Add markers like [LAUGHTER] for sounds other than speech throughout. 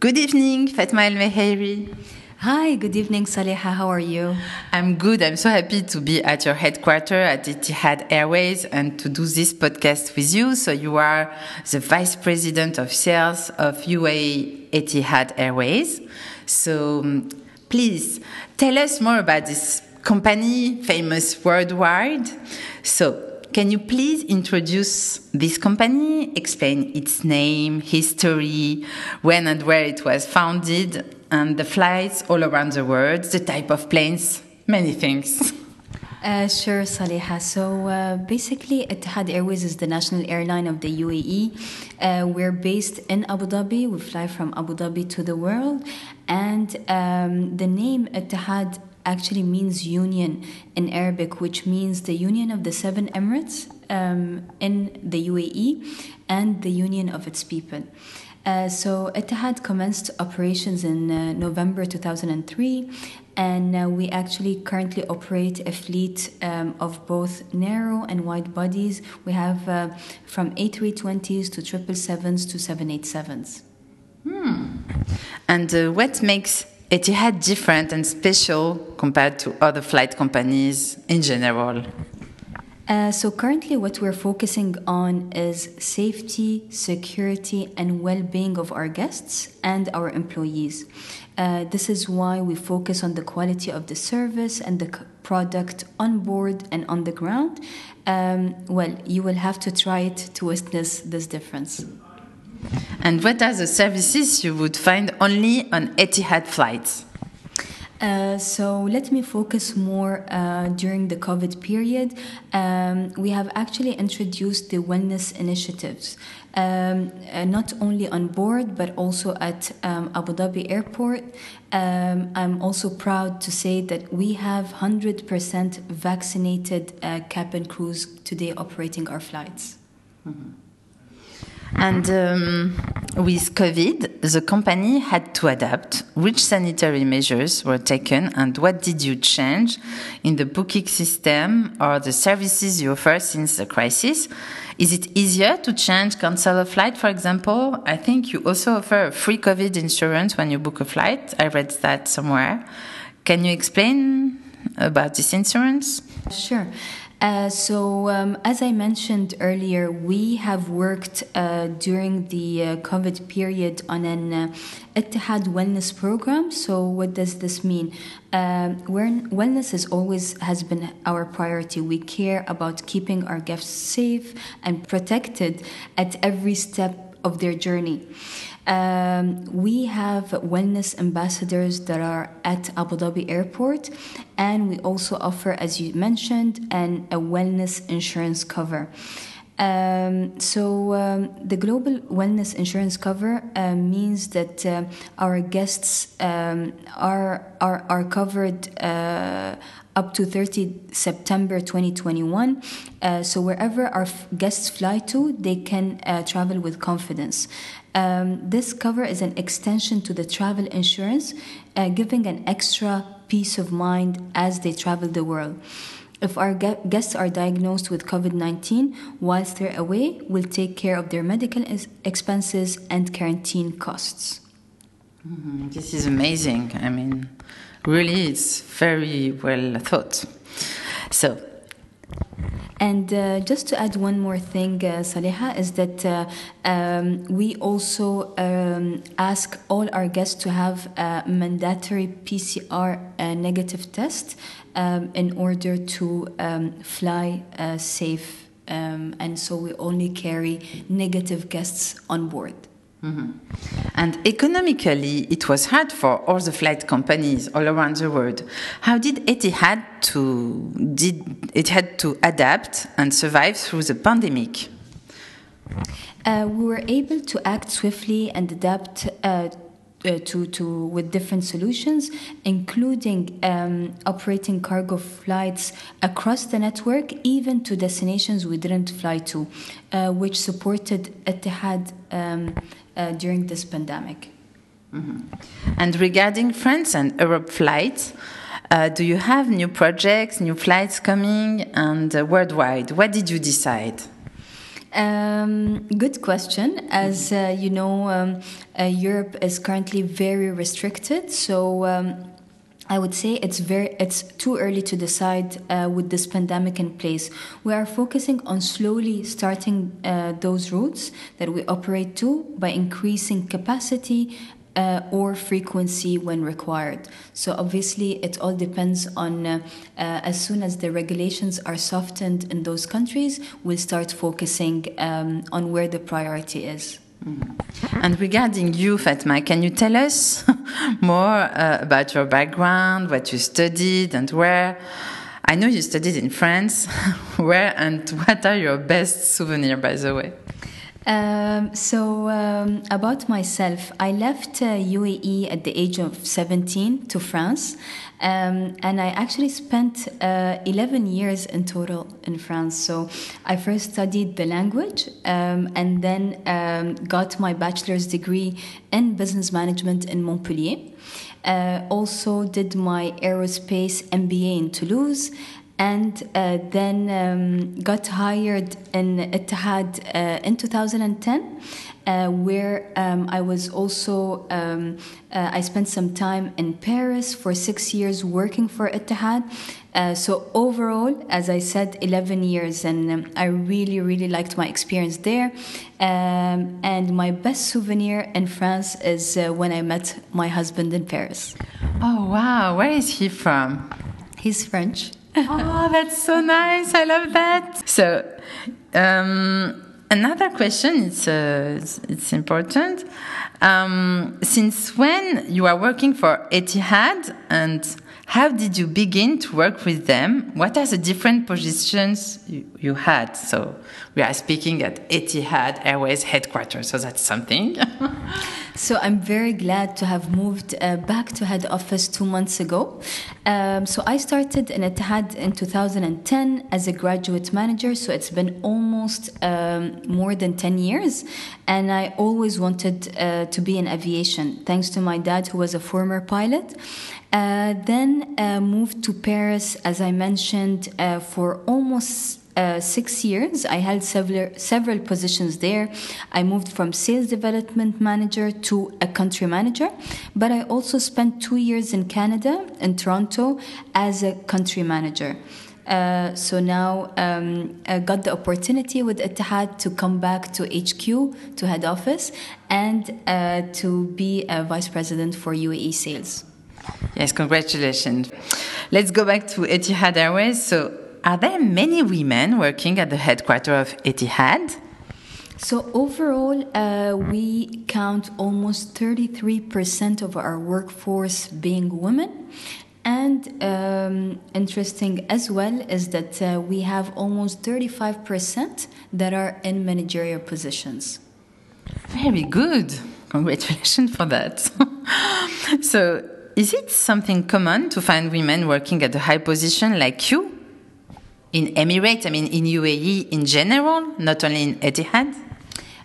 Good evening, Fatma El Meheiri. Hi, good evening, Saleha. How are you? I'm good. I'm so happy to be at your headquarters at Etihad Airways and to do this podcast with you. So you are the vice president of sales of UAE Etihad Airways. So um, please tell us more about this company, famous worldwide. So can you please introduce this company, explain its name, history, when and where it was founded, and the flights all around the world, the type of planes, many things? [LAUGHS] Uh, sure, Saleha. So uh, basically, Etihad Airways is the national airline of the UAE. Uh, we're based in Abu Dhabi. We fly from Abu Dhabi to the world. And um, the name Etihad actually means union in Arabic, which means the union of the seven emirates um, in the UAE and the union of its people. Uh, so Etihad commenced operations in uh, November 2003, and uh, we actually currently operate a fleet um, of both narrow and wide bodies. We have uh, from A320s to 777s to 787s. Hmm. And uh, what makes Etihad different and special compared to other flight companies in general? Uh, so currently what we're focusing on is safety, security and well-being of our guests and our employees. Uh, this is why we focus on the quality of the service and the product on board and on the ground. Um, well, you will have to try it to witness this difference. And what are the services you would find only on Etihad flights? Uh, so let me focus more uh, during the COVID period. Um, we have actually introduced the wellness initiatives, um, uh, not only on board but also at um, Abu Dhabi Airport. Um, I'm also proud to say that we have 100% vaccinated uh, cabin crews today operating our flights. Mm -hmm. And um, with COVID, the company had to adapt. Which sanitary measures were taken, and what did you change in the booking system or the services you offer since the crisis? Is it easier to change, cancel a flight, for example? I think you also offer free COVID insurance when you book a flight. I read that somewhere. Can you explain about this insurance? Sure. Uh, so, um, as I mentioned earlier, we have worked uh, during the uh, COVID period on an uh, Etihad wellness program. So, what does this mean? Um, wellness is always has been our priority. We care about keeping our guests safe and protected at every step of their journey. Um, we have wellness ambassadors that are at Abu Dhabi Airport, and we also offer, as you mentioned, an, a wellness insurance cover. Um, so um, the global wellness insurance cover uh, means that uh, our guests um, are, are are covered uh, up to 30 September 2021. Uh, so wherever our guests fly to, they can uh, travel with confidence. Um, this cover is an extension to the travel insurance, uh, giving an extra peace of mind as they travel the world. If our guests are diagnosed with COVID 19 whilst they're away, we'll take care of their medical expenses and quarantine costs. Mm-hmm. This is amazing. I mean, really, it's very well thought. So, and uh, just to add one more thing, uh, Saleha, is that uh, um, we also um, ask all our guests to have a mandatory PCR uh, negative test um, in order to um, fly uh, safe. Um, and so we only carry negative guests on board. Mm -hmm. And economically, it was hard for all the flight companies all around the world. How did Etihad to did it had to adapt and survive through the pandemic? Uh, we were able to act swiftly and adapt uh, uh, to, to with different solutions, including um, operating cargo flights across the network, even to destinations we didn't fly to, uh, which supported Etihad um, uh, during this pandemic. Mm-hmm. And regarding France and Europe flights, uh, do you have new projects, new flights coming, and uh, worldwide? What did you decide? Um, good question. As uh, you know, um, uh, Europe is currently very restricted, so. Um, I would say it's very it's too early to decide uh, with this pandemic in place. We are focusing on slowly starting uh, those routes that we operate to by increasing capacity uh, or frequency when required. So obviously, it all depends on uh, uh, as soon as the regulations are softened in those countries, we'll start focusing um, on where the priority is. And regarding you, Fatma, can you tell us [LAUGHS] more uh, about your background, what you studied, and where? I know you studied in France. [LAUGHS] where and what are your best souvenirs, by the way? Um, so, um, about myself, I left uh, UAE at the age of 17 to France, um, and I actually spent uh, 11 years in total in France. So, I first studied the language um, and then um, got my bachelor's degree in business management in Montpellier. Uh, also, did my aerospace MBA in Toulouse and uh, then um, got hired in Etihad uh, in 2010, uh, where um, I was also um, uh, I spent some time in Paris for six years working for Etihad. Uh, so overall, as I said, 11 years, and um, I really, really liked my experience there. Um, and my best souvenir in France is uh, when I met my husband in Paris. Oh wow! Where is he from? He's French oh, that's so nice. I love that. So, um, another question, it's, uh, it's, important. Um, since when you are working for Etihad and how did you begin to work with them? What are the different positions you, you had? So we are speaking at Etihad Airways headquarters, so that's something. [LAUGHS] so I'm very glad to have moved uh, back to head office two months ago. Um, so I started in Etihad in 2010 as a graduate manager, so it's been almost um, more than 10 years. And I always wanted uh, to be in aviation, thanks to my dad, who was a former pilot. Uh, then uh, moved to Paris, as I mentioned, uh, for almost uh, six years. I held several several positions there. I moved from sales development manager to a country manager, but I also spent two years in Canada, in Toronto, as a country manager. Uh, so now um, I got the opportunity with Etihad to come back to HQ, to head office, and uh, to be a vice president for UAE sales. Yes, congratulations. Let's go back to Etihad Airways. So, are there many women working at the headquarters of Etihad? So overall, uh, we count almost 33% of our workforce being women. And um, interesting as well is that uh, we have almost 35% that are in managerial positions. Very good. Congratulations for that. [LAUGHS] so, is it something common to find women working at a high position like you? In Emirates, I mean, in UAE in general, not only in Etihad?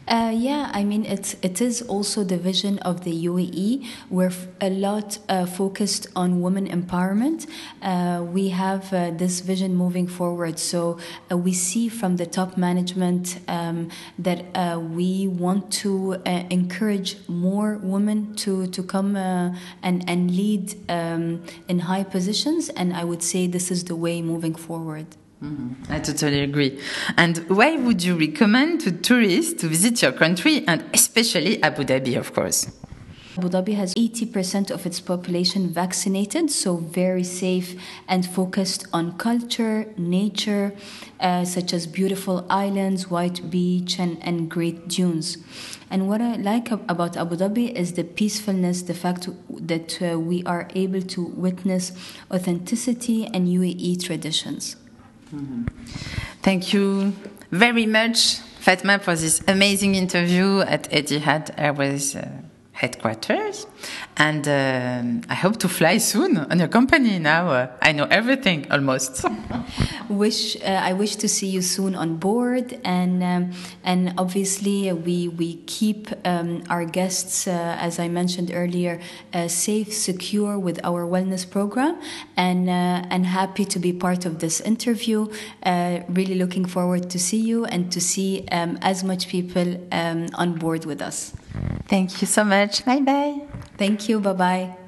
Uh, yeah, I mean it's it is also the vision of the UAE. We're a lot uh, focused on women empowerment. Uh, we have uh, this vision moving forward. So uh, we see from the top management um, that uh, we want to encourage more women to to come and and lead um, in high positions. And I would say this is the way moving forward. Mm-hmm. I totally agree. And why would you recommend to tourists to visit your country and especially Abu Dhabi, of course? Abu Dhabi has 80% of its population vaccinated, so very safe and focused on culture, nature, uh, such as beautiful islands, white beach, and, and great dunes. And what I like about Abu Dhabi is the peacefulness, the fact that uh, we are able to witness authenticity and UAE traditions. Thank you very much, Fatma, for this amazing interview at Etihad Airways uh, headquarters. And um, I hope to fly soon on your company now. Uh, I know everything almost. [LAUGHS] wish uh, I wish to see you soon on board, and um, and obviously uh, we we keep um, our guests, uh, as I mentioned earlier, uh, safe, secure with our wellness program, and uh, and happy to be part of this interview. really looking forward to see you and to see um, as much people um, on board with us. Thank you so much. Bye bye. Thank you. Bye bye.